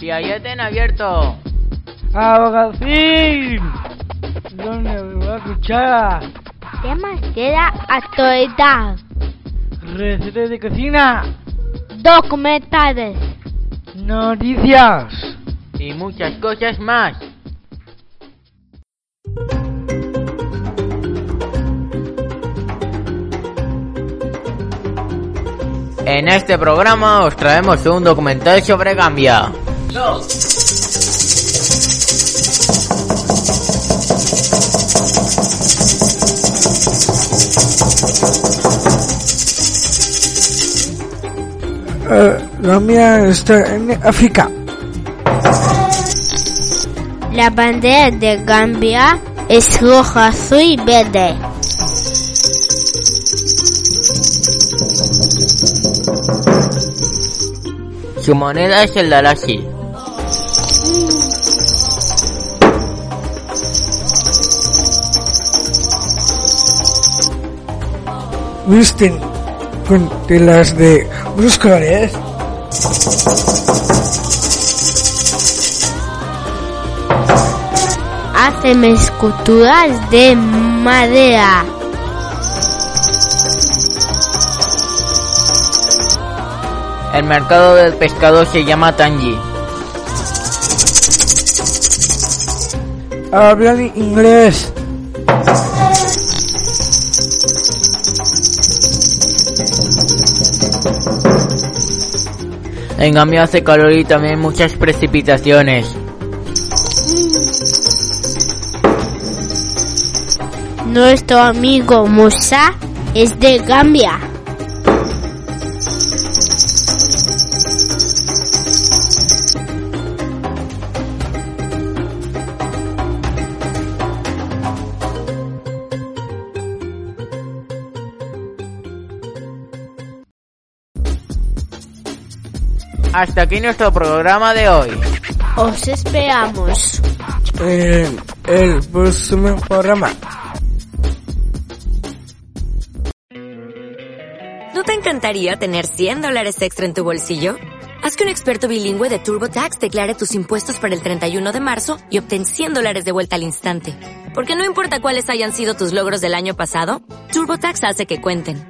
Si ahí estén abierto. ¡Abogacín! ¿Dónde me va a escuchar? Temas de la actualidad. Recetas de cocina. Documentales. Noticias. Y muchas cosas más. En este programa os traemos un documental sobre Gambia. Eh, Gambia está en África. La bandera de Gambia es roja, azul y verde. Su moneda es el Dalashi. Visten con telas de colores. Hacen esculturas de madera. El mercado del pescado se llama Tangi. Hablan inglés. En Gambia hace calor y también muchas precipitaciones. Nuestro amigo Musa es de Gambia. Hasta aquí nuestro programa de hoy. Os esperamos. En el próximo programa. ¿No te encantaría tener 100 dólares extra en tu bolsillo? Haz que un experto bilingüe de TurboTax declare tus impuestos para el 31 de marzo y obtén 100 dólares de vuelta al instante. Porque no importa cuáles hayan sido tus logros del año pasado, TurboTax hace que cuenten.